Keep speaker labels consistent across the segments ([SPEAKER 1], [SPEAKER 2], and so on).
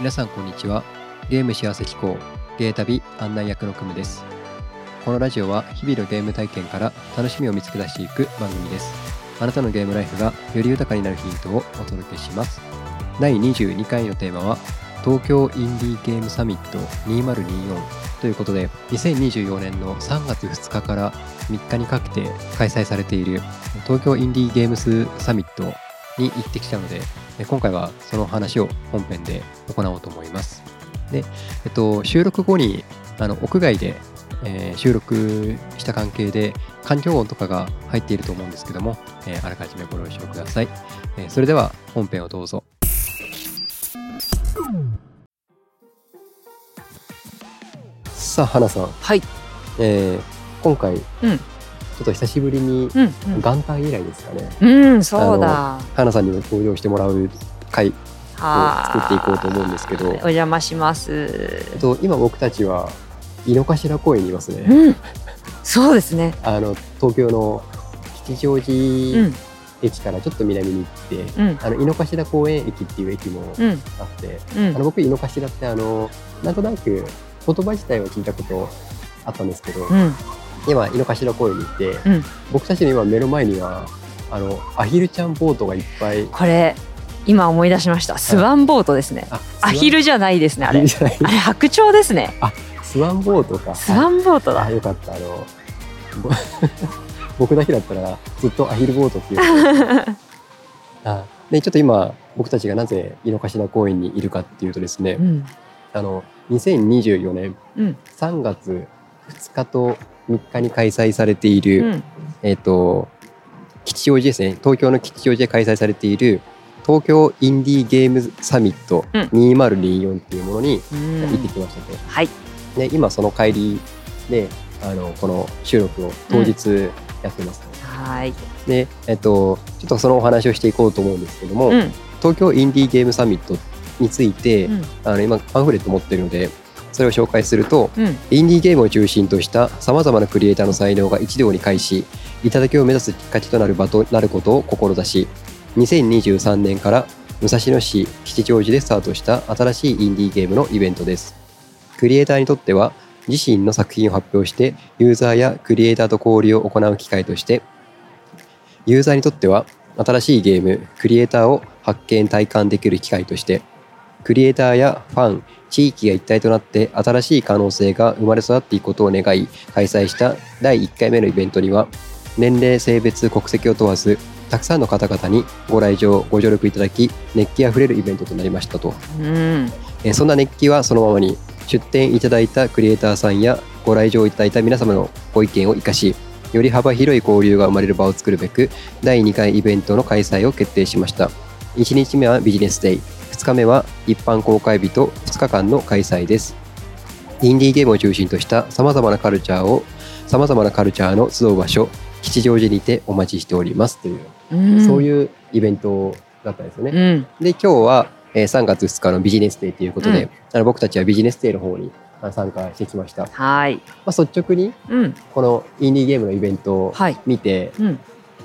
[SPEAKER 1] 皆さんこんにちは。ゲーム幸せ機構ゲー旅案内役のクムです。このラジオは日々のゲーム体験から楽しみを見つけ出していく番組です。あなたのゲームライフがより豊かになるヒントをお届けします。第22回のテーマは東京インディーゲームサミット2024ということで2024年の3月2日から3日にかけて開催されている東京インディーゲームスサミットに行ってきたので今回はその話を本編で行おうと思います。で、えっと、収録後にあの屋外で、えー、収録した関係で環境音とかが入っていると思うんですけども、えー、あらかじめご了承ください、えー、それでは本編をどうぞ。さあ花さん。
[SPEAKER 2] はい、
[SPEAKER 1] えー、今回、
[SPEAKER 2] うん
[SPEAKER 1] ちょっと久しぶりに
[SPEAKER 2] うん
[SPEAKER 1] 元旦以来ですかね、
[SPEAKER 2] うん、うん、そうだ。
[SPEAKER 1] 花さんにも登場してもらう回作っていこうと思うんですけど。
[SPEAKER 2] はい。お邪魔します。
[SPEAKER 1] えっと今僕たちは井の頭公園にいますね、
[SPEAKER 2] うん。そうですね。
[SPEAKER 1] あの東京の吉祥
[SPEAKER 2] う
[SPEAKER 1] 寺
[SPEAKER 2] ん。
[SPEAKER 1] 駅からちょっと南に行って、
[SPEAKER 2] うん。
[SPEAKER 1] あの井の頭公園駅っていう駅も
[SPEAKER 2] うん。
[SPEAKER 1] あって、
[SPEAKER 2] うん。
[SPEAKER 1] あの僕井の頭ってあのなんとなく言葉自体は聞いたことあったんですけど、
[SPEAKER 2] うん
[SPEAKER 1] 今井の頭公園に行って、
[SPEAKER 2] うん。
[SPEAKER 1] 僕たちの今目の前にはあのアヒルちゃんボートがいっぱい。
[SPEAKER 2] これ今思い出しました。スワンボートですね。
[SPEAKER 1] あ
[SPEAKER 2] アヒルじゃないですねあれ。あれ白鳥ですね。
[SPEAKER 1] スワンボートか。
[SPEAKER 2] スワンボートだ。
[SPEAKER 1] あよかった。あのぼ 僕だけだったらずっとアヒルボートっていう。あでちょっと今僕たちがなぜ井の頭公園にいるかっていうとですね、
[SPEAKER 2] うん。
[SPEAKER 1] あの2024年
[SPEAKER 2] うん。
[SPEAKER 1] 3月2日と3日に開催されていうる、
[SPEAKER 2] ん。
[SPEAKER 1] えっ、と吉祥寺ですね。東京の吉祥寺で開催されている東京インディーゲームサミット
[SPEAKER 2] うん。
[SPEAKER 1] 2024っていうものに
[SPEAKER 2] うん。
[SPEAKER 1] 行ってきましたね。
[SPEAKER 2] はい。
[SPEAKER 1] で今その帰りであのこの収録を当日やってます、ね。
[SPEAKER 2] はい。
[SPEAKER 1] でえっとちょっとそのお話をしていこうと思うんですけども、
[SPEAKER 2] うん。
[SPEAKER 1] 東京インディーゲームサミットについて、
[SPEAKER 2] うん。
[SPEAKER 1] あの今パンフレット持ってるのでそれを紹介すると
[SPEAKER 2] うん。
[SPEAKER 1] インディーゲームを中心としたさまざまなクリエイターの才能が一堂に会し頂を目指すきっかけとなる場となることを志し2023年から武蔵野市吉祥寺でスタートした新しいインディーゲームのイベントです。クリエイターにとっては自身の作品を発表してユーザーやクリエイターと交流を行う機会としてユーザーにとっては新しいゲームクリエイターを発見体感できる機会としてクリエイターやファン地域が一体となって新しい可能性が生まれ育っていくことを願い開催した第1回目のイベントには年齢性別国籍を問わずたくさんの方々にご来場ご助力いただき熱気あふれるイベントとなりましたと。
[SPEAKER 2] うん。
[SPEAKER 1] えーそんな熱気はそのままに出展いただいたクリエイターさんやご来場いただいた皆様のご意見を生かしより幅広い交流が生まれる場を作るべく第2回イベントの開催を決定しました。1日目はビジネスデイ2日目は一般公開日と2日間の開催です。インディーゲームを中心としたさまざまなカルチャーをさまざまなカルチャーの集う場所吉祥寺にてお待ちしておりますという、
[SPEAKER 2] うん。
[SPEAKER 1] そういうイベントだったんですよね、
[SPEAKER 2] うん。
[SPEAKER 1] で今日は、えー3月2日のビジネスデーということで、
[SPEAKER 2] うん。
[SPEAKER 1] あの僕たちはビジネスデーの方に参加してきました、ま
[SPEAKER 2] はい。
[SPEAKER 1] あ、率直に
[SPEAKER 2] うん。
[SPEAKER 1] このインディーゲームのイベントを
[SPEAKER 2] はい。
[SPEAKER 1] 見て、
[SPEAKER 2] うん。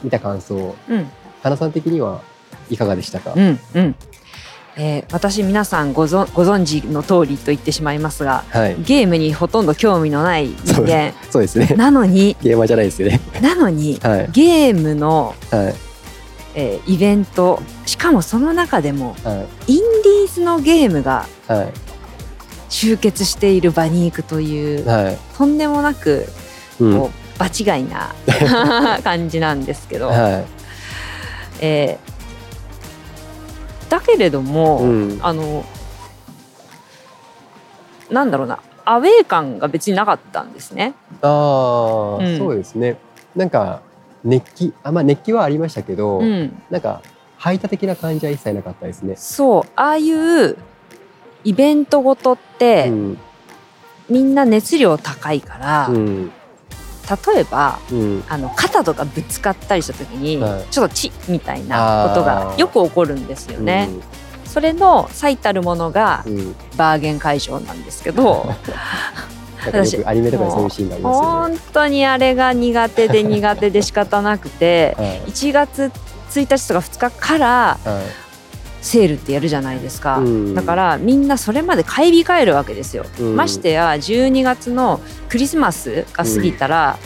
[SPEAKER 1] 見た感想
[SPEAKER 2] うん。
[SPEAKER 1] 花さん的にはいかがでしたか、
[SPEAKER 2] うんうんえー私皆さんごぞご存知の通りと言ってしまいますが
[SPEAKER 1] はい。
[SPEAKER 2] ゲームにほとんど興味のない人間。
[SPEAKER 1] そうです。ね。
[SPEAKER 2] なのに
[SPEAKER 1] ゲーマーじゃないですよね。
[SPEAKER 2] なのに
[SPEAKER 1] はい。
[SPEAKER 2] ゲームの、
[SPEAKER 1] はい。
[SPEAKER 2] えーイベントしかもその中でも
[SPEAKER 1] はい。
[SPEAKER 2] インディーズのゲームが
[SPEAKER 1] はい。
[SPEAKER 2] 集結している場に行くという
[SPEAKER 1] はい。
[SPEAKER 2] とんでもなく
[SPEAKER 1] うん。
[SPEAKER 2] こう場違いな 感じなんですけど、
[SPEAKER 1] はい。
[SPEAKER 2] えーだけれども、
[SPEAKER 1] うん。
[SPEAKER 2] あのなんだろうなアウェー感が別になかったんですね。
[SPEAKER 1] ああ、
[SPEAKER 2] うん。
[SPEAKER 1] そうですね。なんか熱気あまあ熱気はありましたけど、
[SPEAKER 2] うん、
[SPEAKER 1] なんか排他的な感じは一切なかったですね。
[SPEAKER 2] そうああいうイベントごとって、
[SPEAKER 1] うん。
[SPEAKER 2] みんな熱量高いから、
[SPEAKER 1] うん
[SPEAKER 2] 例えば
[SPEAKER 1] うん。
[SPEAKER 2] あの肩とかぶつかったりした時に、
[SPEAKER 1] はい。
[SPEAKER 2] ちょっとチッみたいなことがよく起こるんですよね。それの最たるものが
[SPEAKER 1] うん。うん
[SPEAKER 2] バーゲン会場なんですけど
[SPEAKER 1] なんかよくアニメとかでそういうシーンがありますよね。
[SPEAKER 2] 本当にあれが苦手で苦手で仕方なくて
[SPEAKER 1] はい。
[SPEAKER 2] 1月1日とか2日から
[SPEAKER 1] はい
[SPEAKER 2] セールってやるじゃないですか、
[SPEAKER 1] うん。
[SPEAKER 2] だからみんなそれまで買い控えるわけですよ、
[SPEAKER 1] うん。
[SPEAKER 2] ましてや12月のクリスマスが過ぎたら、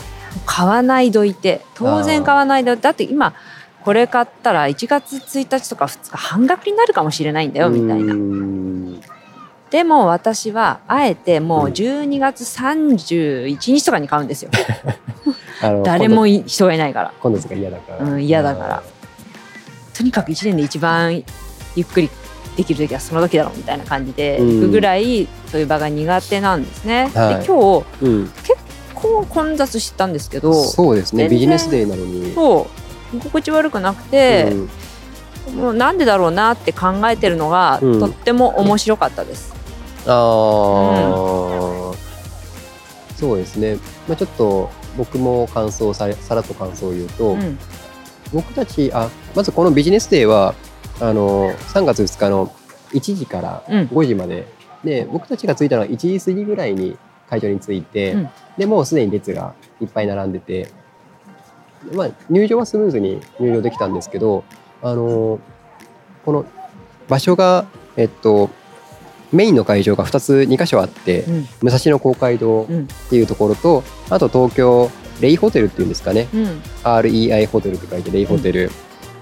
[SPEAKER 2] 買わないどいて当然買わないどいて。だって今これ買ったら1月1日とか2日半額になるかもしれないんだよみたいな。
[SPEAKER 1] うん
[SPEAKER 2] でも私はあえてもう12月31日とかに買うんですよ。誰もい人がいないから。
[SPEAKER 1] 今度今度が嫌だから、
[SPEAKER 2] うん嫌だから。とにかく1年で一番ゆっくりできる時はその時だろうみたいな感じで
[SPEAKER 1] うん。
[SPEAKER 2] 行くぐらいそういう場が苦手なんですね。
[SPEAKER 1] はい。
[SPEAKER 2] で今日
[SPEAKER 1] うん、
[SPEAKER 2] こう混雑したんですけど
[SPEAKER 1] そうですね。ビジネスデーなのに。
[SPEAKER 2] そう。居心地悪くなくて、もうなんでだろうなって考えてるのが、
[SPEAKER 1] うん。
[SPEAKER 2] とっても面白かったです。
[SPEAKER 1] ああ、そうですね、まあ、ちょっと僕も感想をささらっと感想を言うと、
[SPEAKER 2] うん。
[SPEAKER 1] 僕たちあまずこのビジネスデーはあの3月2日の1時から
[SPEAKER 2] うん。
[SPEAKER 1] 5時まで、で僕たちが着いたのは1時過ぎぐらいに会場に着いて、
[SPEAKER 2] うん。
[SPEAKER 1] でもうすでに列がいっぱい並んでて、まあ、入場はスムーズに入場できたんですけどあのこの場所がえっとメインの会場が2つ2箇所あって、
[SPEAKER 2] うん。
[SPEAKER 1] 武蔵野公会堂
[SPEAKER 2] うん。
[SPEAKER 1] っていうところとあと東京レイホテルっていうんですかね。
[SPEAKER 2] うん、
[SPEAKER 1] REI ホテルって書いてレイホテル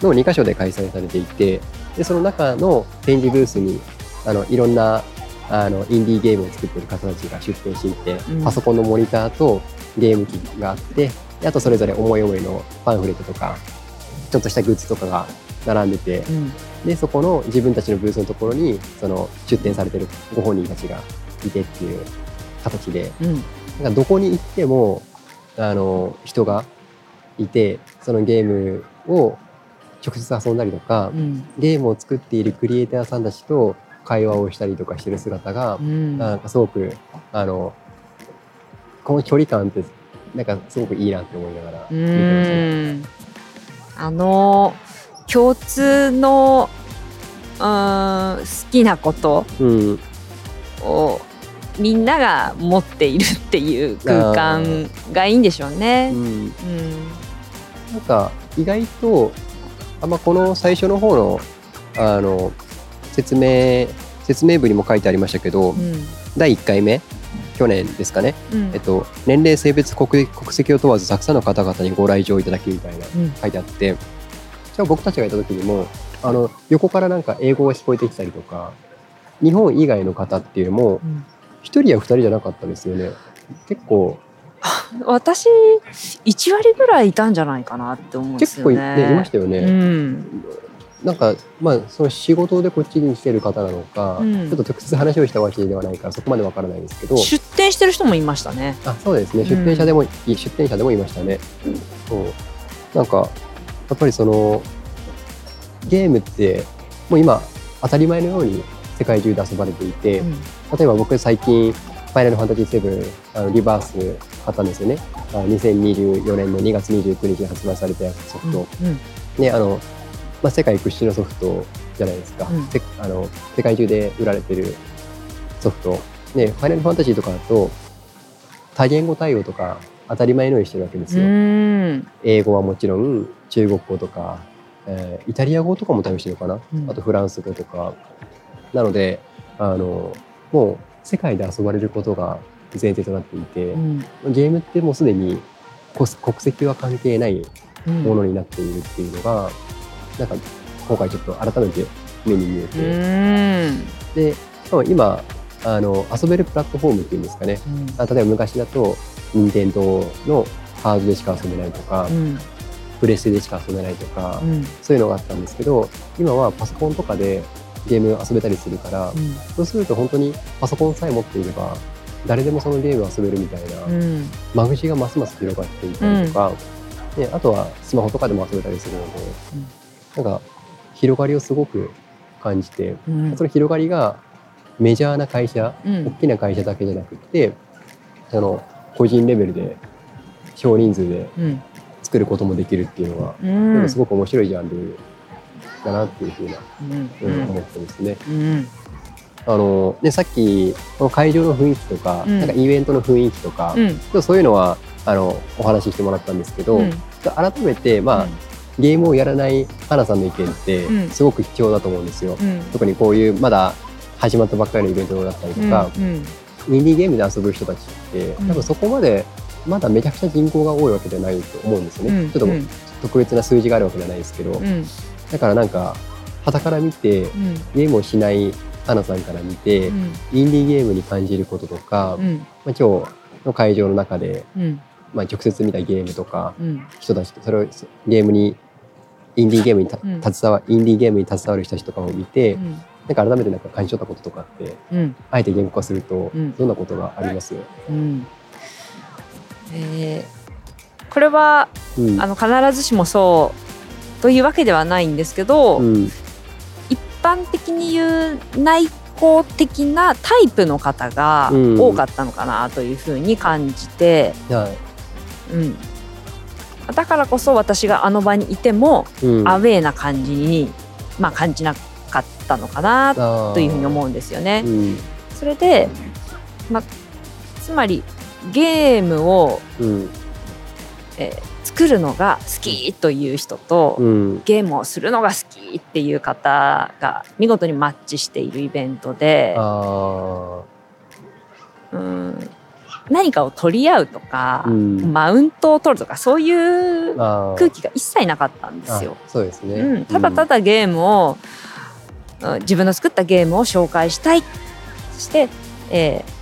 [SPEAKER 1] の2カ所で開催されていてでその中の展示ブースにあのいろんなあのインディーゲームを作ってる方たちが出展していて、
[SPEAKER 2] うん。
[SPEAKER 1] パソコンのモニターとゲーム機があってであとそれぞれ思い思いのパンフレットとかちょっとしたグッズとかが並んでて
[SPEAKER 2] うん。
[SPEAKER 1] でそこの自分たちのブースのところにその出展されてるご本人たちがいてっていう形で
[SPEAKER 2] うん。
[SPEAKER 1] なんかどこに行ってもあの人がいてそのゲームを直接遊んだりとか、
[SPEAKER 2] うん。
[SPEAKER 1] ゲームを作っているクリエイターさんたちと会話をしたりとかしてる姿が
[SPEAKER 2] う、ん。
[SPEAKER 1] なんかすごくあのこの距離感ってなんかすごくいいなって思いながら
[SPEAKER 2] う
[SPEAKER 1] 見てました
[SPEAKER 2] あの共通のうーん好きなこと
[SPEAKER 1] うん、
[SPEAKER 2] をみんなが持っているっていう空間がいいんでしょうね。
[SPEAKER 1] うん、
[SPEAKER 2] うん。
[SPEAKER 1] なんか意外とあんまこの最初の方のあの説明説明文にも書いてありましたけど、
[SPEAKER 2] うん。
[SPEAKER 1] 第1回目去年ですかね、
[SPEAKER 2] うん。
[SPEAKER 1] えっと、年齢性別国国籍を問わずたくさんの方々にご来場いただきみたいな
[SPEAKER 2] うん。
[SPEAKER 1] 書いてあってじゃあ僕たちがいた時にもあの横からなんか英語が聞こえてきたりとか日本以外の方っていうのも
[SPEAKER 2] うん。
[SPEAKER 1] 1人や2人じゃなかったですよね。結構
[SPEAKER 2] 私1割ぐらいいたんじゃないかなって思うんです
[SPEAKER 1] 結構い,、
[SPEAKER 2] よね。
[SPEAKER 1] ね、いましたよね、
[SPEAKER 2] うん。
[SPEAKER 1] なんかまあその仕事でこっちに来てる方なのか、
[SPEAKER 2] うん。
[SPEAKER 1] ちょっと直接話をしたわけではないからそこまでわからないですけど。
[SPEAKER 2] 出店してる人もいましたね。
[SPEAKER 1] あそうですね。出店者でも、い出店者でもいましたね、そう。なんかやっぱりそのゲームってもう今当たり前のように世界中で遊ばれていて、
[SPEAKER 2] うん。
[SPEAKER 1] 例えば僕最近「ファイナルファンタジー7」あのリバース買ったんですよね。あの2024年の2月29日に発売されたソフト、
[SPEAKER 2] うん
[SPEAKER 1] ねあのまあ、世界屈指のソフトじゃないですか、
[SPEAKER 2] うん。
[SPEAKER 1] せあの世界中で売られてるソフト、ね、ファイナルファンタジーとかだと多言語対応とか当たり前のようにしてるわけです
[SPEAKER 2] う
[SPEAKER 1] よ、
[SPEAKER 2] ん。
[SPEAKER 1] 英語はもちろん中国語とか、えーイタリア語とかも対応してるのかな、
[SPEAKER 2] うん。
[SPEAKER 1] あとフランス語とか。なのであのもう世界で遊ばれることが前提となっていて、
[SPEAKER 2] うん。
[SPEAKER 1] ゲームってもうすでにこ国籍は関係ない
[SPEAKER 2] うん
[SPEAKER 1] ものになっているっていうのが、なんか今回ちょっと改めて目に見え
[SPEAKER 2] う
[SPEAKER 1] て、
[SPEAKER 2] ん。
[SPEAKER 1] でしかも今あの遊べるプラットフォームっていうんですかね。あ例えば昔だと任天堂のハードでしか遊べないとか、
[SPEAKER 2] うん。
[SPEAKER 1] プレステでしか遊べないとか、
[SPEAKER 2] うん。
[SPEAKER 1] そういうのがあったんですけど今はパソコンとかでゲーム遊べたりするから、
[SPEAKER 2] うん。
[SPEAKER 1] そうすると本当にパソコンさえ持っていれば誰でもそのゲームを遊べるみたいな、
[SPEAKER 2] うん。
[SPEAKER 1] 間口がますます広がっていたりとか、であとはスマホとかでも遊べたりするので、なんか広がりをすごく感じて、
[SPEAKER 2] うん。
[SPEAKER 1] その広がりがメジャーな会社、
[SPEAKER 2] うん。
[SPEAKER 1] 大きな会社だけじゃなくってあの個人レベルで少人数で
[SPEAKER 2] うん。
[SPEAKER 1] 作ることもできるっていうのは、
[SPEAKER 2] うん。
[SPEAKER 1] すごく面白いジャンルだなっていうふうな、
[SPEAKER 2] うん。
[SPEAKER 1] うん。思ってますね。
[SPEAKER 2] うん。
[SPEAKER 1] あのでさっきこの会場の雰囲気とか,、
[SPEAKER 2] うん。
[SPEAKER 1] なんかイベントの雰囲気とか、
[SPEAKER 2] うん。
[SPEAKER 1] そういうのはあのお話ししてもらったんですけど、
[SPEAKER 2] うん。
[SPEAKER 1] 改めてまあ、ゲームをやらない花さんの意見って
[SPEAKER 2] うん。
[SPEAKER 1] すごく貴重だと思うんですよ。
[SPEAKER 2] うん。
[SPEAKER 1] 特にこういうまだ始まったばっかりのイベントだったりとか、インディーゲームで遊ぶ人たちって
[SPEAKER 2] うん。
[SPEAKER 1] 多分そこまでまだめちゃくちゃ人口が多いわけじゃないと思うんですよね。ちょっと特別な数字があるわけじゃないですけど、
[SPEAKER 2] うん
[SPEAKER 1] だからなんか傍から見て
[SPEAKER 2] うん。
[SPEAKER 1] ゲームをしない花さんから見て、
[SPEAKER 2] うん。
[SPEAKER 1] インディーゲームに感じることとか、
[SPEAKER 2] うん。
[SPEAKER 1] まあ、今日の会場の中で、
[SPEAKER 2] うん。
[SPEAKER 1] まあ、直接見たゲームとか
[SPEAKER 2] うん。
[SPEAKER 1] 人たちそれをゲームにインディーゲームに携わインディーゲームに携わる人たちとかを見て、
[SPEAKER 2] うん。
[SPEAKER 1] なんか改めてなんか感じ取ったこととかって
[SPEAKER 2] うん。
[SPEAKER 1] あえて言語化すると
[SPEAKER 2] うん。
[SPEAKER 1] どんなことがあります、
[SPEAKER 2] うん。えーこれは
[SPEAKER 1] うん。
[SPEAKER 2] あの必ずしもそうというわけではないんですけど、
[SPEAKER 1] うん。
[SPEAKER 2] 一般的に言う内向的なタイプの方が
[SPEAKER 1] うん。
[SPEAKER 2] 多かったのかなというふうに感じて、
[SPEAKER 1] はい。
[SPEAKER 2] うん。だからこそ私があの場にいても
[SPEAKER 1] うん。
[SPEAKER 2] アウェーな感じに、まあ、感じなかったのかなと
[SPEAKER 1] と
[SPEAKER 2] いうふうに思うんですよね。
[SPEAKER 1] うん。
[SPEAKER 2] それで、まあ、つまりゲームを、
[SPEAKER 1] うん。
[SPEAKER 2] えー作るのが好きという人と、
[SPEAKER 1] うん。
[SPEAKER 2] ゲームをするのが好きっていう方が見事にマッチしているイベントで
[SPEAKER 1] あ
[SPEAKER 2] うん。何かを取り合うとか、
[SPEAKER 1] ーうん。
[SPEAKER 2] マウントを取るとかそういう空気が一切なかったんですよ。
[SPEAKER 1] あそうですね、
[SPEAKER 2] うん、ただただゲームを、うん。自分の作ったゲームを紹介したい。そして、えー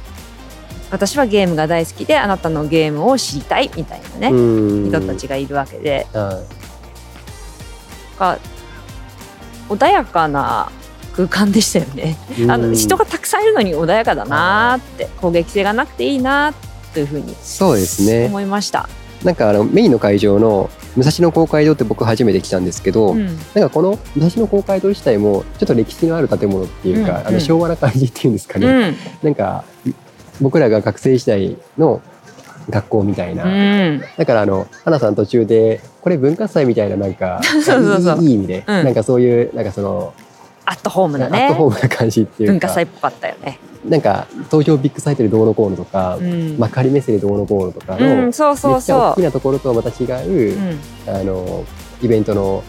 [SPEAKER 2] 私はゲームが大好きであなたのゲームを知りたいみたいなね、
[SPEAKER 1] うん。
[SPEAKER 2] 人たちがいるわけで。
[SPEAKER 1] は
[SPEAKER 2] が穏やかな空間でしたよね。
[SPEAKER 1] い
[SPEAKER 2] あの
[SPEAKER 1] うん
[SPEAKER 2] 人がたくさんいるのに穏やかだなーって攻撃性がなくていいなというふうに
[SPEAKER 1] そうですね。
[SPEAKER 2] 思いました。
[SPEAKER 1] なんかあのメインの会場の武蔵野公会堂って僕初めて来たんですけど、
[SPEAKER 2] うん。
[SPEAKER 1] なんかこの武蔵野公会堂自体もちょっと歴史のある建物っていうか、
[SPEAKER 2] うん
[SPEAKER 1] あの昭和な感じっていうんですかね、
[SPEAKER 2] うん。
[SPEAKER 1] なんか僕らが学生時代の学校みたいな、
[SPEAKER 2] うん。
[SPEAKER 1] だからあの花さん途中でこれ文化祭みたいななんか
[SPEAKER 2] そうそうそう。
[SPEAKER 1] いい意味で、
[SPEAKER 2] うん。
[SPEAKER 1] なんかそういうなんかその、
[SPEAKER 2] アットホームな
[SPEAKER 1] アッ
[SPEAKER 2] ね
[SPEAKER 1] トホームな感じっていうか。
[SPEAKER 2] 文化祭っぽかったよね。
[SPEAKER 1] なんか東京ビッグサイトでどうのこうのとか、
[SPEAKER 2] うん。
[SPEAKER 1] 幕張メッセでどうのこうのとかの、
[SPEAKER 2] うん、そうそう
[SPEAKER 1] めっちゃ大
[SPEAKER 2] そ
[SPEAKER 1] きなところとはまた違う、
[SPEAKER 2] う。うん。
[SPEAKER 1] あのイベントの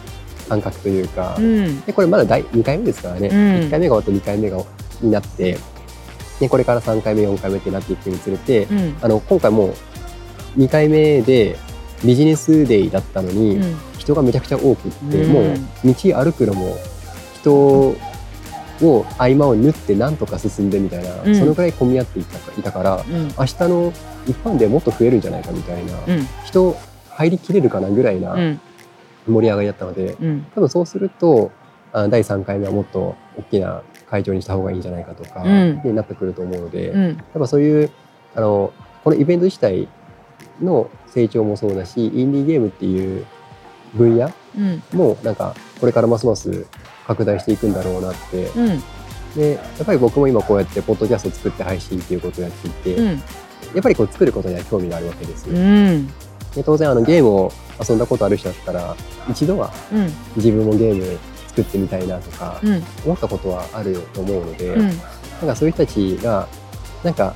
[SPEAKER 1] 感覚というか、
[SPEAKER 2] うん。
[SPEAKER 1] でこれまだ第2回目ですからね、
[SPEAKER 2] うん。
[SPEAKER 1] 1回目が終わって2回目がになってでこれから3回目4回目ってなっていくにつれて、
[SPEAKER 2] うん。
[SPEAKER 1] あの今回もう2回目でビジネスデイだったのに、
[SPEAKER 2] うん。
[SPEAKER 1] 人がめちゃくちゃ多くって、
[SPEAKER 2] うん。
[SPEAKER 1] もう道歩くのも人を合間を縫ってなんとか進んでみたいな、
[SPEAKER 2] うん。
[SPEAKER 1] そのぐらい混み合っていたいたから
[SPEAKER 2] うん。
[SPEAKER 1] 明日の一般でもっと増えるんじゃないかみたいな、
[SPEAKER 2] うん。
[SPEAKER 1] 人入りきれるかなぐらいな
[SPEAKER 2] うん。
[SPEAKER 1] 盛り上がりだったので、
[SPEAKER 2] うん。
[SPEAKER 1] 多分そうするとあ第3回目はもっと大きな会場にした方がいいんじゃないかとか、
[SPEAKER 2] うん。
[SPEAKER 1] になってくると思うので、
[SPEAKER 2] うん。
[SPEAKER 1] やっぱそういうあのこのイベント自体の成長もそうだしインディーゲームっていう分野
[SPEAKER 2] うん。
[SPEAKER 1] もなんかこれからますます拡大していくんだろうなって。
[SPEAKER 2] うん。
[SPEAKER 1] でやっぱり僕も今こうやってポッドキャストを作って配信っていうことをやっていて、や
[SPEAKER 2] うん。
[SPEAKER 1] っぱりこう作ることには興味があるわけですよ。
[SPEAKER 2] うん。
[SPEAKER 1] で当然あのゲームを遊んだことある人だったら一度は
[SPEAKER 2] うん。
[SPEAKER 1] 自分もゲーム作ってみたいなとか
[SPEAKER 2] うん。
[SPEAKER 1] 思ったことはあると思うので、
[SPEAKER 2] うん。
[SPEAKER 1] なんかそういう人たちがなんか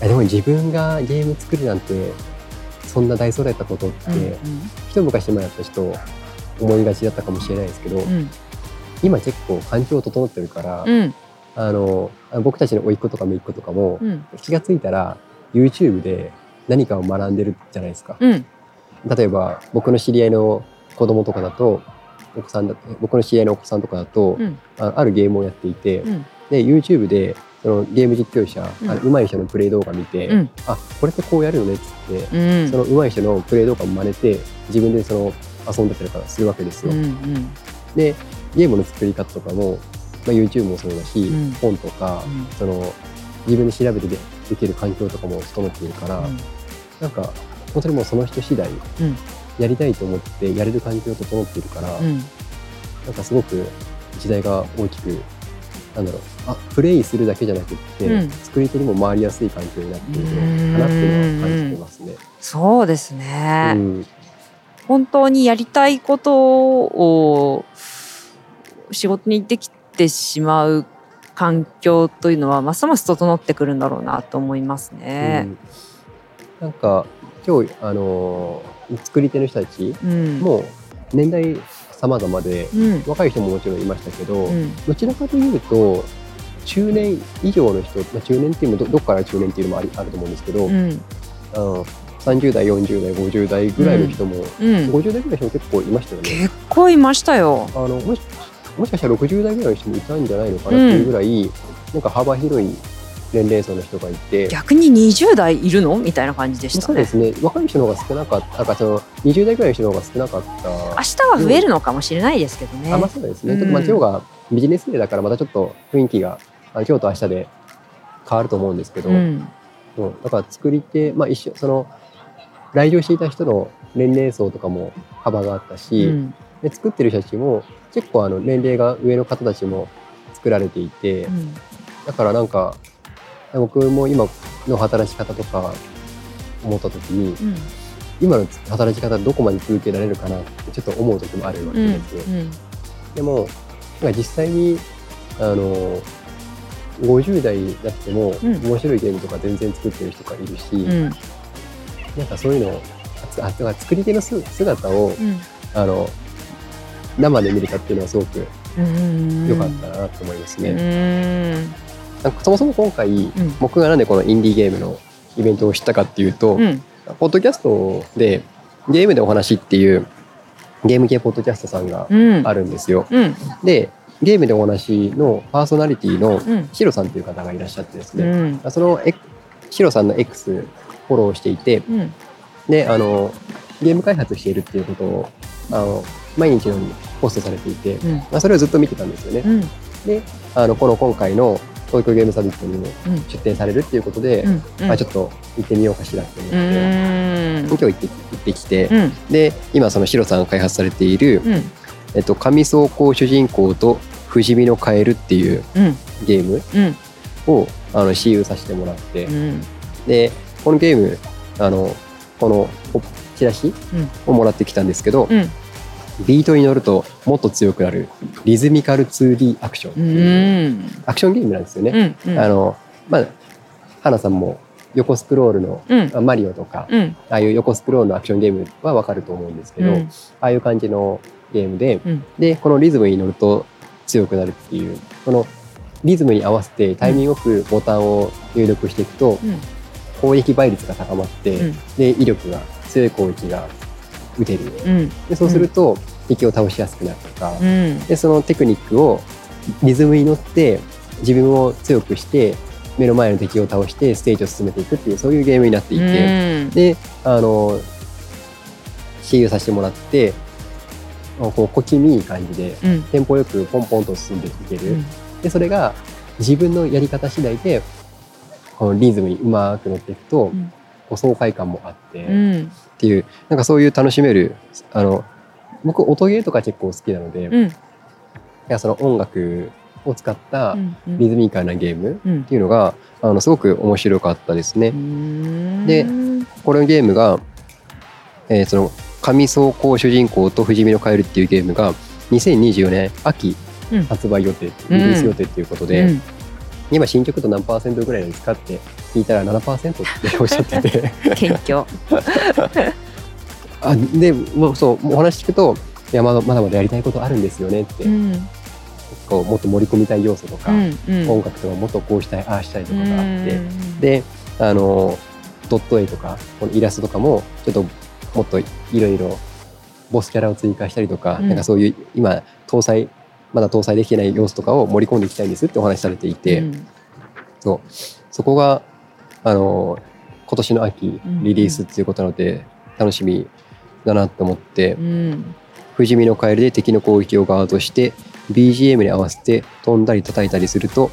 [SPEAKER 1] でも自分がゲーム作るなんてそんな大それたことって、一昔前やった人思いがちだったかもしれないですけど、
[SPEAKER 2] うん。
[SPEAKER 1] 今結構環境整ってるから、
[SPEAKER 2] うん。
[SPEAKER 1] あの僕たちの甥っ子とか姪っ子とかも、
[SPEAKER 2] うん。
[SPEAKER 1] 気がついたら YouTube で何かを学んでるじゃないですか。
[SPEAKER 2] うん。
[SPEAKER 1] 例えば僕の知り合いの子供とかだとお子さんだ僕の知り合いのお子さんとかだと、
[SPEAKER 2] うん。
[SPEAKER 1] ああるゲームをやっていて、
[SPEAKER 2] うん。
[SPEAKER 1] で YouTube でそのゲーム実況者、
[SPEAKER 2] うん。
[SPEAKER 1] あの上手い人のプレイ動画見て、
[SPEAKER 2] うん。
[SPEAKER 1] あこれってこうやるのねっつって、
[SPEAKER 2] うん。
[SPEAKER 1] その上手い人のプレイ動画を真似て自分でその遊んでたりとかするわけですよ。
[SPEAKER 2] うんうん。
[SPEAKER 1] でゲームの作り方とかも、まあ、YouTube もそうだし、
[SPEAKER 2] うん。
[SPEAKER 1] 本とか、
[SPEAKER 2] うん。
[SPEAKER 1] その自分で調べてでできる環境とかも整っているから、なんか本当にもうその人次第、
[SPEAKER 2] うん
[SPEAKER 1] やりたいと思ってやれる環境が整っているから、
[SPEAKER 2] うん。
[SPEAKER 1] なんかすごく時代が大きくなんだろう。あプレイするだけじゃなくって、
[SPEAKER 2] うん。
[SPEAKER 1] 作り手にも回りやすい環境になっているのかなっていうのは感じてますね。
[SPEAKER 2] そうですね、
[SPEAKER 1] うん。
[SPEAKER 2] 本当にやりたいことを仕事にできてしまう環境というのはますます整ってくるんだろうなと思いますね。
[SPEAKER 1] うん。なんか今日あのー作り手の人たち
[SPEAKER 2] うん、
[SPEAKER 1] も年代様々で
[SPEAKER 2] うん。
[SPEAKER 1] 若い人ももちろんいましたけど、
[SPEAKER 2] うん。
[SPEAKER 1] どちらかというと中年以上の人、まあ、中年っていうのもどどっから中年っていうのもありあると思うんですけど、
[SPEAKER 2] うん。
[SPEAKER 1] あの30代40代50代ぐらいの人も、
[SPEAKER 2] うん。
[SPEAKER 1] 50代ぐらいの人も結構いましたよね。
[SPEAKER 2] 結構いましたよ。
[SPEAKER 1] あのもしもしかしたら60代ぐらいの人もいたんじゃないのかなっていうぐらい、なんか幅広い年齢層の人がいて。
[SPEAKER 2] 逆に20代いるの？みたいな感じでしたね。
[SPEAKER 1] そうですね。若い人の方が少なかったなんかその20代ぐらいの人の方が少なかった。
[SPEAKER 2] 明日は増えるのかもしれないですけどね。
[SPEAKER 1] あまあそうですね、
[SPEAKER 2] うん
[SPEAKER 1] ちょっとまあ今日がビジネスデーだからまたちょっと雰囲気があ今日と明日で変わると思うんですけど、
[SPEAKER 2] うん。
[SPEAKER 1] そうだから作り手、まあ、一緒その来場していた人の年齢層とかも幅があった
[SPEAKER 2] う
[SPEAKER 1] し、
[SPEAKER 2] ん。
[SPEAKER 1] で作ってる人たちも結構あの年齢が上の方たちも作られていて、
[SPEAKER 2] うん。
[SPEAKER 1] だからなんか僕も今の働き方とか思った時に
[SPEAKER 2] うん
[SPEAKER 1] 今の働き方どこまで続けられるかなってちょっと思う時もあるわけ
[SPEAKER 2] うん
[SPEAKER 1] ですよ。でもなんか実際にあの50代になっても
[SPEAKER 2] うん。
[SPEAKER 1] 面白いゲームとか全然作ってる人がいるし、
[SPEAKER 2] うん。
[SPEAKER 1] なんかそういうのをあ作り手のす姿を
[SPEAKER 2] うん。
[SPEAKER 1] あの生で見れたっていうのはすごく
[SPEAKER 2] うん
[SPEAKER 1] 良かったなと思います
[SPEAKER 2] う
[SPEAKER 1] ね。
[SPEAKER 2] ん
[SPEAKER 1] なんかそもそも今回、
[SPEAKER 2] ん。
[SPEAKER 1] 僕がなんでこのインディーゲームのイベントを知ったかっていうと、
[SPEAKER 2] うん。
[SPEAKER 1] ポッドキャストでゲームでお話っていうゲーム系ポッドキャストさんが
[SPEAKER 2] うん。
[SPEAKER 1] あるんですよ。
[SPEAKER 2] うん。
[SPEAKER 1] でゲームでお話のパーソナリティの
[SPEAKER 2] うん。
[SPEAKER 1] シロさんという方がいらっしゃってです
[SPEAKER 2] う
[SPEAKER 1] ね、
[SPEAKER 2] ん
[SPEAKER 1] そのエクシロさんの X フォローしていて
[SPEAKER 2] うん。
[SPEAKER 1] であのゲーム開発しているっていうことをあの毎日のようにポストされていて、
[SPEAKER 2] うん。
[SPEAKER 1] まあ、それをずっと見てたんですよね。
[SPEAKER 2] うん。
[SPEAKER 1] であのこの今回の東京ゲームサミットにも
[SPEAKER 2] うん。
[SPEAKER 1] 出展されるっていうことで、
[SPEAKER 2] うん。
[SPEAKER 1] まあ、ちょっと行ってみようかしらって思って、
[SPEAKER 2] うん。
[SPEAKER 1] 今日行って行ってきて、
[SPEAKER 2] うん。
[SPEAKER 1] で今そのシロさんが開発されている、
[SPEAKER 2] うん。
[SPEAKER 1] えっと、上走行主人公と不死身のカエルっていう
[SPEAKER 2] うん。
[SPEAKER 1] ゲーム
[SPEAKER 2] うん。
[SPEAKER 1] をあの私有させてもらって、
[SPEAKER 2] うん。
[SPEAKER 1] でこのゲームあのこのおチラシ
[SPEAKER 2] うん。
[SPEAKER 1] をもらってきたんですけど、
[SPEAKER 2] うん
[SPEAKER 1] ビートに乗るともっと強くなるリズミカル 2D アクション。って
[SPEAKER 2] う
[SPEAKER 1] いうん。アクションゲームなんですよね。
[SPEAKER 2] うん
[SPEAKER 1] あのまあ花さんも横スクロールの
[SPEAKER 2] うん。
[SPEAKER 1] まあマリオとか、
[SPEAKER 2] うん。
[SPEAKER 1] ああいう横スクロールのアクションゲームはわかると思うんですけど、
[SPEAKER 2] うん。
[SPEAKER 1] ああいう感じのゲームで、
[SPEAKER 2] うん。
[SPEAKER 1] でこのリズムに乗ると強くなるっていうこのリズムに合わせてタイミングよくボタンを入力していくと、
[SPEAKER 2] うん。
[SPEAKER 1] 攻撃倍率が高まって、
[SPEAKER 2] うん。
[SPEAKER 1] で威力が強い攻撃が打てる。
[SPEAKER 2] うん。
[SPEAKER 1] でそうすると敵を倒しやすくなるとか、
[SPEAKER 2] うん。
[SPEAKER 1] でそのテクニックをリズムに乗って自分を強くして目の前の敵を倒してステージを進めていくっていうそういうゲームになっていて、
[SPEAKER 2] うん。
[SPEAKER 1] であの私有させてもらってこう小気味いい感じで
[SPEAKER 2] うん。
[SPEAKER 1] テンポよくポンポンと進んでいける、
[SPEAKER 2] うん。
[SPEAKER 1] でそれが自分のやり方次第でこのリズムにうまく乗っていくと、
[SPEAKER 2] ん。
[SPEAKER 1] こう爽快感もあって、っ
[SPEAKER 2] うん
[SPEAKER 1] ていうなんかそういう楽しめるあの僕音ゲーとか結構好きなので、い
[SPEAKER 2] うん。
[SPEAKER 1] やその音楽を使った
[SPEAKER 2] うん
[SPEAKER 1] リズミカルなゲームっ
[SPEAKER 2] うん。
[SPEAKER 1] ていうのがあのすごく面白かったですね。
[SPEAKER 2] うん。
[SPEAKER 1] でこのゲームが、えーその神走行主人公と不死身のカエルっていうゲームが2024年秋
[SPEAKER 2] うん。
[SPEAKER 1] 発売予定、リリース予定ということで、
[SPEAKER 2] うん
[SPEAKER 1] 今新曲と何パーセントぐらいですかって聞いたら7%っておっしゃってて。
[SPEAKER 2] 謙虚。
[SPEAKER 1] あでもうそうお話聞くといやまだまだまだやりたいことあるんですよねって、
[SPEAKER 2] うん。
[SPEAKER 1] こうもっと盛り込みたい要素とか、
[SPEAKER 2] うんうん。
[SPEAKER 1] 音楽とかもっとこうしたいああしたいとかがあって、
[SPEAKER 2] うん。
[SPEAKER 1] であのドット絵とかこのイラストとかもちょっともっといろいろボスキャラを追加したりとか,、
[SPEAKER 2] うん。
[SPEAKER 1] なんかそういう今搭載まだ搭載できてない要素とかを盛り込んでいきたいんですってお話しされていて、
[SPEAKER 2] うん。
[SPEAKER 1] そう。そこがあの今年の秋
[SPEAKER 2] うん
[SPEAKER 1] リリースっていうことなので楽しみだなと思って、
[SPEAKER 2] うん。
[SPEAKER 1] 不死身のカエルで敵の攻撃をガードして BGM に合わせて飛んだり叩いたりすると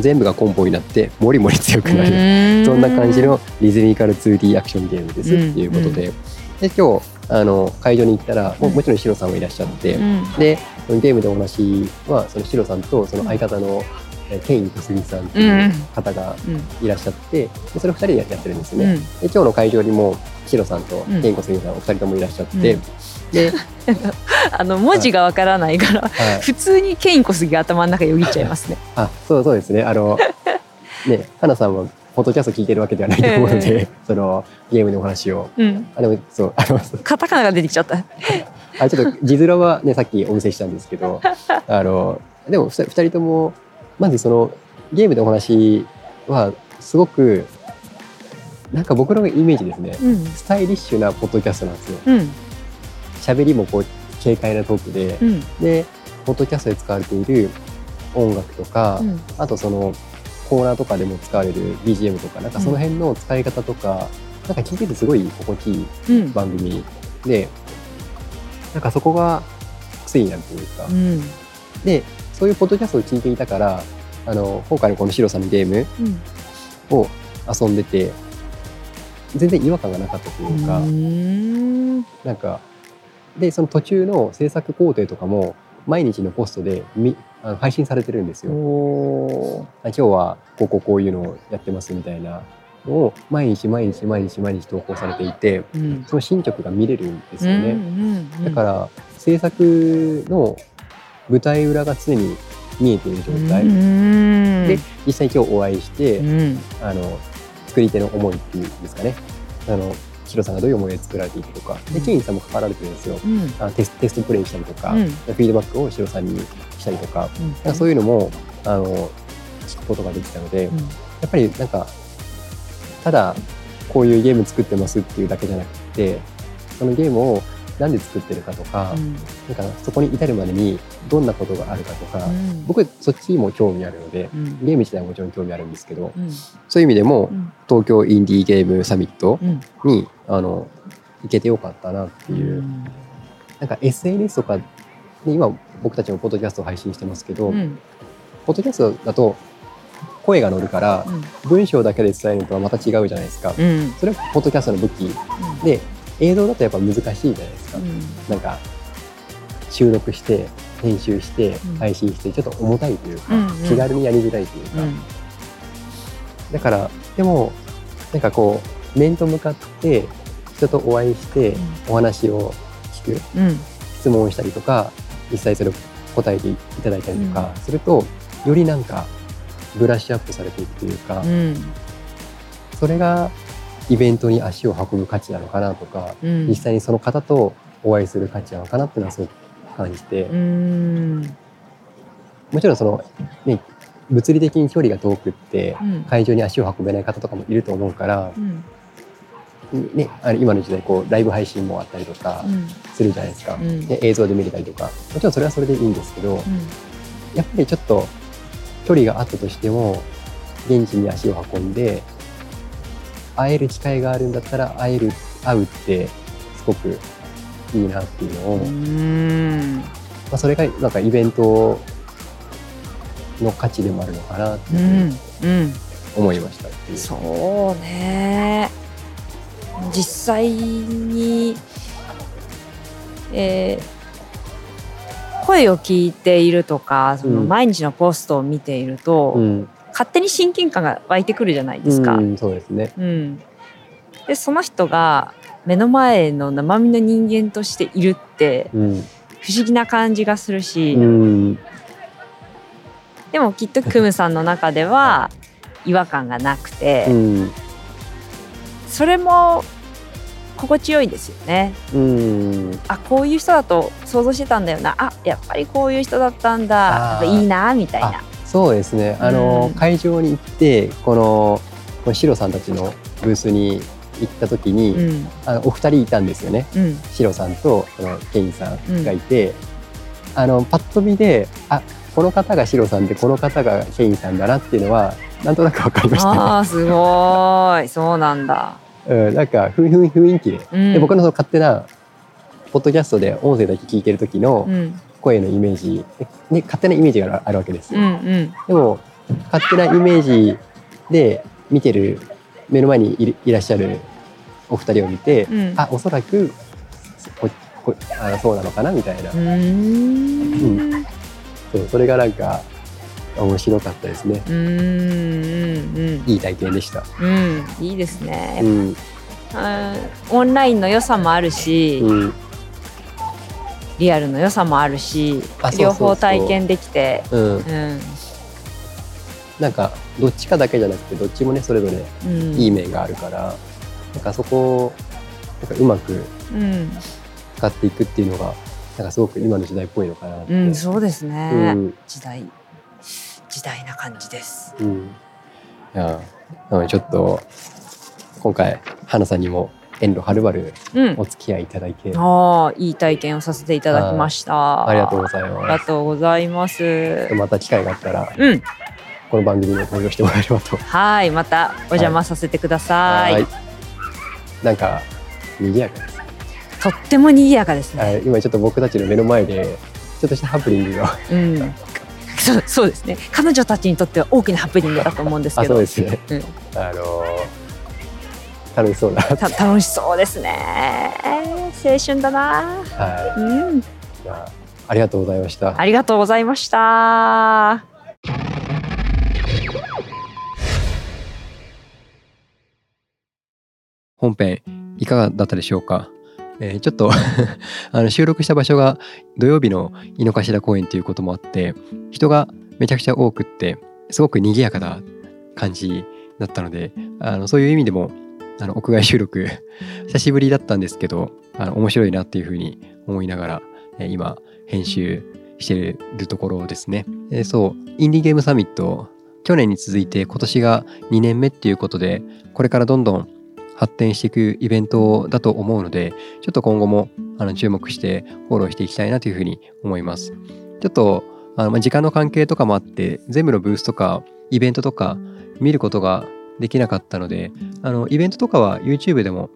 [SPEAKER 1] 全部がコンボになってモリモリ強くなる、そんな感じのリズミカル 2D アクションゲームですっていうことで、で今日あの会場に行ったらもうもちろんシロさんもいらっしゃって、
[SPEAKER 2] うん。
[SPEAKER 1] でゲームでお話はそのシロさんとその相方のえケイン小杉さんっていう方が
[SPEAKER 2] うん。
[SPEAKER 1] いらっしゃってでそれ2人でやってるんですね。
[SPEAKER 2] うん。
[SPEAKER 1] で今日の会場にもシロさんと
[SPEAKER 2] うん。
[SPEAKER 1] ケイン小杉さんお二人ともいらっしゃって、
[SPEAKER 2] うん。
[SPEAKER 1] で、
[SPEAKER 2] あの文字がわからないから
[SPEAKER 1] はい、
[SPEAKER 2] 普通にケイン小杉が頭の中よぎっちゃいますね。
[SPEAKER 1] あそうそうですね。あのね花さんはポッドキャスト聞いてるわけではないと思うので、
[SPEAKER 2] え
[SPEAKER 1] そのゲームのお話を。
[SPEAKER 2] うん。
[SPEAKER 1] あでもそうあの
[SPEAKER 2] カタカナが出てきちゃった。
[SPEAKER 1] あちょっと字面はねさっきお見せしたんですけど あのでも2人ともまずそのゲームでお話はすごくなんか僕のイメージですね、
[SPEAKER 2] うん。
[SPEAKER 1] スタイリッシュなポッドキャストなんですよ。
[SPEAKER 2] うん。
[SPEAKER 1] 喋りもこう軽快なトークで、
[SPEAKER 2] うん。
[SPEAKER 1] でポッドキャストで使われている音楽とか、
[SPEAKER 2] うん。
[SPEAKER 1] あとそのコーナーとかでも使われる BGM とかなんかその辺の使い方とか、なんか聞いててすごい心地いい
[SPEAKER 2] うん。
[SPEAKER 1] 番組でなんかそこが癖になるというか、
[SPEAKER 2] うん。
[SPEAKER 1] でそういうポッドキャストを聞いていたからあの今回のこのシロさんのゲーム
[SPEAKER 2] うん。
[SPEAKER 1] を遊んでて全然違和感がなかったというか、
[SPEAKER 2] うん。
[SPEAKER 1] なんかでその途中の制作工程とかも毎日のポストでみあの配信されてるんですよ。今日はこうこうこういうのをやってますみたいな。のを毎日毎日毎日毎日投稿されていて
[SPEAKER 2] うん。
[SPEAKER 1] その進捗が見れるんですよね。
[SPEAKER 2] うんうん
[SPEAKER 1] だから制作の舞台裏が常に見えている状態、
[SPEAKER 2] うん
[SPEAKER 1] で実際今日お会いして、
[SPEAKER 2] うん。
[SPEAKER 1] あの作り手の思いっていうんですかね。あのヒロさんがどういう思いで作られていくとか。でケインさんも関わられてるんですよ。
[SPEAKER 2] うん。
[SPEAKER 1] あテステストプレイしたりとか、
[SPEAKER 2] うん。
[SPEAKER 1] フィードバックをシロさんにしたりとかそういうのもあの聞くことができたので、
[SPEAKER 2] うん。
[SPEAKER 1] やっぱりなんかただこういうゲーム作ってますっていうだけじゃなくてそのゲームをなんで作ってるかとか,、
[SPEAKER 2] うん。
[SPEAKER 1] なんかそこに至るまでにどんなことがあるかとか、
[SPEAKER 2] うん。
[SPEAKER 1] 僕そっちにも興味あるので
[SPEAKER 2] うん。
[SPEAKER 1] ゲーム自体はもちろん興味あるんですけど
[SPEAKER 2] うん。
[SPEAKER 1] そういう意味でも
[SPEAKER 2] うん。
[SPEAKER 1] 東京インディーゲームサミット
[SPEAKER 2] うん。
[SPEAKER 1] にあの行けてよかったなっていう、
[SPEAKER 2] うん。
[SPEAKER 1] なんか SNS とかで今僕たちもポッドキャストを配信してますけど、
[SPEAKER 2] うん。
[SPEAKER 1] ポッドキャストだと声が乗るから文章だけで伝えるのとはまた違うじゃないですか。
[SPEAKER 2] うん。
[SPEAKER 1] それはポッドキャストの武器。で映像だとやっぱ難しいじゃないですか。
[SPEAKER 2] うん。
[SPEAKER 1] なんか収録して編集して
[SPEAKER 2] うん。
[SPEAKER 1] 配信してちょっと重たいというか、
[SPEAKER 2] うんうん。
[SPEAKER 1] 気軽にやりづらいというか、
[SPEAKER 2] うん。
[SPEAKER 1] だからでもなんかこう面と向かって人とお会いしてお話を聞く
[SPEAKER 2] うん。
[SPEAKER 1] 質問をしたりとか実際それを答えていただいたりとかすると、よりなんかブラッシュアップされていくというか、
[SPEAKER 2] うん。
[SPEAKER 1] それがイベントに足を運ぶ価値なのかなとか、
[SPEAKER 2] うん。
[SPEAKER 1] 実際にその方とお会いする価値なのかなっていうのはすごく感じて、
[SPEAKER 2] うん。
[SPEAKER 1] もちろんその、ね、物理的に距離が遠くって
[SPEAKER 2] うん。
[SPEAKER 1] 会場に足を運べない方とかもいると思うから、
[SPEAKER 2] うん。
[SPEAKER 1] ね、あの今の時代こうライブ配信もあったりとか
[SPEAKER 2] うん。
[SPEAKER 1] するじゃないですか、
[SPEAKER 2] うん。
[SPEAKER 1] で映像で見れたりとか。もちろんそれはそれでいいんですけど、
[SPEAKER 2] うん。
[SPEAKER 1] やっぱりちょっと距離があったとしても現地に足を運んで会える機会があるんだったら会える会うってすごくいいなっていうのを、
[SPEAKER 2] う
[SPEAKER 1] ま
[SPEAKER 2] ん
[SPEAKER 1] あ、それがなんかイベントの価値でもあるのかなって
[SPEAKER 2] う
[SPEAKER 1] いうふうに
[SPEAKER 2] んうん
[SPEAKER 1] 思いましたっていう。
[SPEAKER 2] そうね。実際に、えー声を聞いているとかその
[SPEAKER 1] うん。
[SPEAKER 2] 毎日のポストを見ていると、
[SPEAKER 1] うん、
[SPEAKER 2] 勝手に親近感が湧いてくるじゃないですか。
[SPEAKER 1] うん、そうですね。
[SPEAKER 2] うん。でその人が目の前の生身の人間としているって
[SPEAKER 1] うん、
[SPEAKER 2] 不思議な感じがするし、
[SPEAKER 1] うん、
[SPEAKER 2] でもきっとクムさんの中では違和感がなくて、
[SPEAKER 1] うん、
[SPEAKER 2] それも心地よいですよね。
[SPEAKER 1] うん、
[SPEAKER 2] あこういう人だと想像してたんだよなあやっぱりこういう人だったんだいいなみたいな。
[SPEAKER 1] そうですね。あの、
[SPEAKER 2] うん
[SPEAKER 1] 会場に行ってこのこのシロさんたちのブースに行った時に、
[SPEAKER 2] うん
[SPEAKER 1] あのお二人いたんですよね。
[SPEAKER 2] うん
[SPEAKER 1] シロさんとそのケインさんがいて、あのパッと見であこの方がシロさんでこの方がケインさんだなっていうのはなんとなく分かりましたね。
[SPEAKER 2] あーすごいそうなんだ。
[SPEAKER 1] うん、なんか雰雰雰囲気で,、
[SPEAKER 2] うん。
[SPEAKER 1] で僕のその勝手なポッドキャストで音声だけ聞いてる時の
[SPEAKER 2] うん。
[SPEAKER 1] 声のイメージ、ね、勝手なイメージがあるわけです。よ。
[SPEAKER 2] うんうん。
[SPEAKER 1] でも勝手なイメージで見てる目の前にいらっしゃるお二人を見て、
[SPEAKER 2] うん。
[SPEAKER 1] あおそらくここあのそうなのかなみたいな、
[SPEAKER 2] うーん。
[SPEAKER 1] そうそれがなんか面白かったですね。
[SPEAKER 2] うんうん
[SPEAKER 1] いい体験でした。
[SPEAKER 2] うんいいですね。
[SPEAKER 1] う。ん。
[SPEAKER 2] オンラインの良さもあるし、
[SPEAKER 1] うん。
[SPEAKER 2] リアルの良さもあるし両方体験できて。
[SPEAKER 1] うん、
[SPEAKER 2] うん。
[SPEAKER 1] なんかどっちかだけじゃなくてどっちもねそれぞれ
[SPEAKER 2] うん、
[SPEAKER 1] いい面があるから、なんかそこをなんかうまく
[SPEAKER 2] うん。
[SPEAKER 1] 使っていくっていうのがなんかすごく今の時代っぽいのかなって。
[SPEAKER 2] うん、そうですね。
[SPEAKER 1] うん。
[SPEAKER 2] 時代時代な感じです。
[SPEAKER 1] うん。いや、なのでちょっと、今回、花さんにも遠路はるばる
[SPEAKER 2] うん
[SPEAKER 1] お。付き合いいただいて、
[SPEAKER 2] ああ、いい体験をさせていただきました。
[SPEAKER 1] ありがとうござい
[SPEAKER 2] ありが
[SPEAKER 1] ます。
[SPEAKER 2] とうございます。
[SPEAKER 1] また機会があったら、
[SPEAKER 2] うん、
[SPEAKER 1] この番組に登場してもらえればと。
[SPEAKER 2] はい、またお邪魔させてください。
[SPEAKER 1] はいなんか、賑やかです。
[SPEAKER 2] とっても賑やかですね。
[SPEAKER 1] はい今ちょっと僕たちの目の前で、ちょっとしたハプニングが、
[SPEAKER 2] うん。そう、そうですね。彼女たちにとっては大きなハプニングだと思うんです
[SPEAKER 1] あ、
[SPEAKER 2] けど。
[SPEAKER 1] そうですね。
[SPEAKER 2] うん
[SPEAKER 1] あのー楽しそうだな。
[SPEAKER 2] た楽しそうですね。青春だな。
[SPEAKER 1] は
[SPEAKER 2] うん。
[SPEAKER 1] い。じゃあ、ありがとうございました。
[SPEAKER 2] ありがとうございました。
[SPEAKER 1] 本編いかがだったでしょうか、えーちょっと あの収録した場所が土曜日の井の頭公園ということもあって人がめちゃくちゃ多くってすごく賑やかな感じだったのであのそういう意味でもあの屋外収録 久しぶりだったんですけどあの面白いなっていうふうに思いながら、えー今編集してるところですね。えーそうインディーゲームサミット去年に続いて今年が2年目っていうことでこれからどんどん発展していくイベントだと思うのでちょっと今後もあの注目してフォローしていきたいなというふうに思います。ちょっとあの時間の関係とかもあって全部のブースとかイベントとか見ることができなかったのであのイベントとかは YouTube でも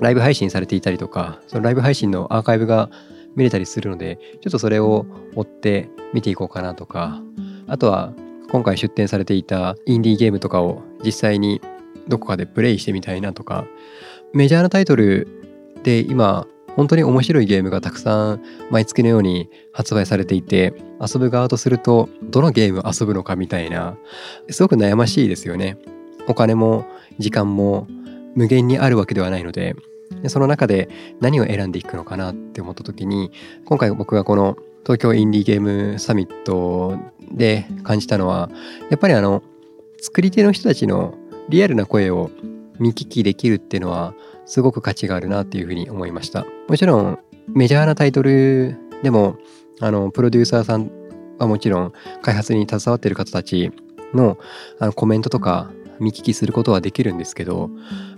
[SPEAKER 1] ライブ配信されていたりとかそのライブ配信のアーカイブが見れたりするのでちょっとそれを追って見ていこうかなとかあとは今回出展されていたインディーゲームとかを実際にどこかでプレイしてみたいなとかメジャーなタイトルで今本当に面白いゲームがたくさん毎月のように発売されていて遊ぶ側とするとどのゲーム遊ぶのかみたいなすごく悩ましいですよね。お金も時間も無限にあるわけではないのでその中で何を選んでいくのかなって思った時に今回僕がこの東京インディーゲームサミットで感じたのはやっぱりあの作り手の人たちのリアルな声を見聞きできるっていうのはすごく価値があるなっていうふうに思いました。もちろんメジャーなタイトルでもあのプロデューサーさんはもちろん開発に携わっている方たちのあのコメントとか見聞きすることはできるんですけど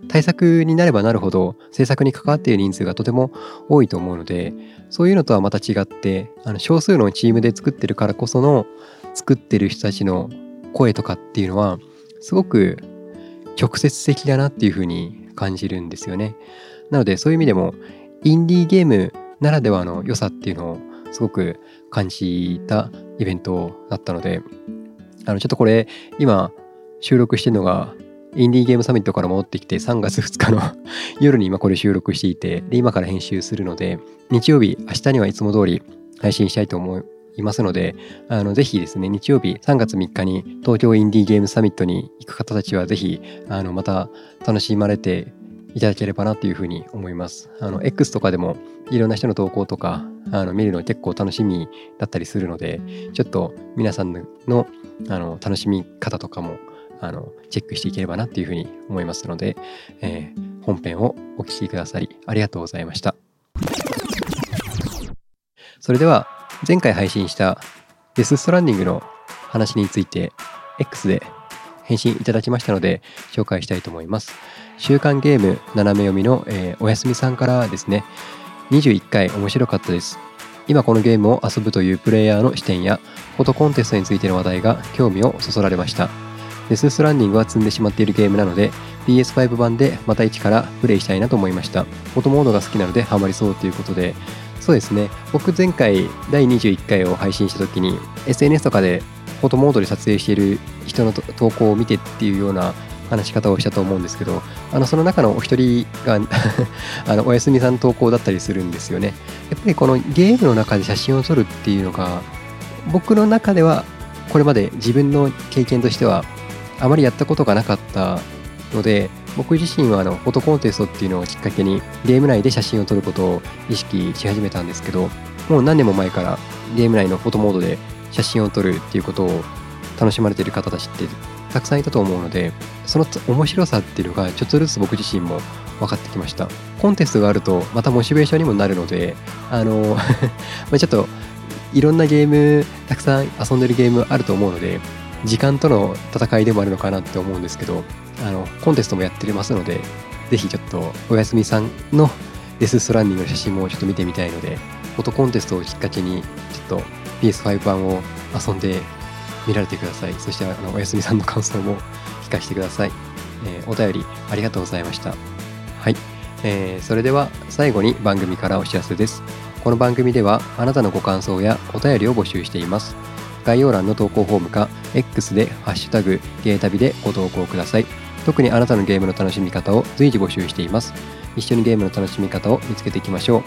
[SPEAKER 1] 対策になればなるほど制作に関わっている人数がとても多いと思うのでそういうのとはまた違ってあの少数のチームで作ってるからこその作ってる人たちの声とかっていうのはすごく直接的だなっていうふうに感じるんですよね。なのでそういう意味でもインディーゲームならではの良さっていうのをすごく感じたイベントだったのであのちょっとこれ今収録してるのがインディーゲームサミットから戻ってきて3月2日の 夜に今これ収録していてで今から編集するので日曜日明日にはいつも通り配信したいと思いますのであのぜひですね日曜日3月3日に東京インディーゲームサミットに行く方たちはぜひあのまた楽しまれていただければなというふうに思います。あの X とかでもいろんな人の投稿とかあの見るの結構楽しみだったりするのでちょっと皆さんのあの楽しみ方とかもあのチェックしていければなっていうふうに思いますので、えー本編をお聞きくださりありがとうございました。それでは前回配信したデス・ストランディングの話について X で返信いただきましたので紹介したいと思います。週刊ゲーム斜め読みの、えーおやすみさんからですね21回面白かったです。今このゲームを遊ぶというプレイヤーの視点やフォトコンテストについての話題が興味をそそられました。デス・ストランディングは積んでしまっているゲームなので PS5 版でまた一からプレイしたいなと思いました。フォトモードが好きなのでハマりそうということでそうですね。僕前回第21回を配信した時に SNS とかでフォトモードで撮影している人の投稿を見てっていうような話し方をしたと思うんですけどあのその中のお一人が あのおやすみさん投稿だったりするんですよね。やっぱりこのゲームの中で写真を撮るっていうのが僕の中ではこれまで自分の経験としてはあまりやったことがなかったので僕自身はあのフォトコンテストっていうのをきっかけにゲーム内で写真を撮ることを意識し始めたんですけどもう何年も前からゲーム内のフォトモードで写真を撮るっていうことを楽しまれている方たちってたくさんいたと思うのでその面白さっていうのがちょっとずつ僕自身も分かってきました。コンテストがあるとまたモチベーションにもなるのであの まちょっといろんなゲームたくさん遊んでるゲームあると思うので時間との戦いでもあるのかなって思うんですけどあのコンテストもやってますのでぜひちょっとおやすみさんのデス・ストランディングの写真もちょっと見てみたいのでフォトコンテストをきっかけにちょっと PS5 版を遊んでみられてください。そしてあのおやすみさんの感想も聞かせてください、えーお便りありがとうございました。はい、えーそれでは最後に番組からお知らせです。この番組ではあなたのご感想やお便りを募集しています。概要欄の投稿フォームか X で「ハッシュタグゲータビ」でご投稿ください。特にあなたのゲームの楽しみ方を随時募集しています。一緒にゲームの楽しみ方を見つけていきましょう。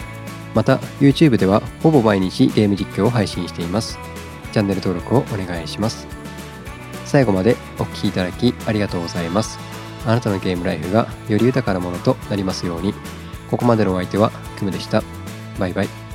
[SPEAKER 1] また YouTube ではほぼ毎日ゲーム実況を配信しています。チャンネル登録をお願いします。最後までお聴きいただきありがとうございます。あなたのゲームライフがより豊かなものとなりますように。ここまでのお相手はクムでした。バイバイ。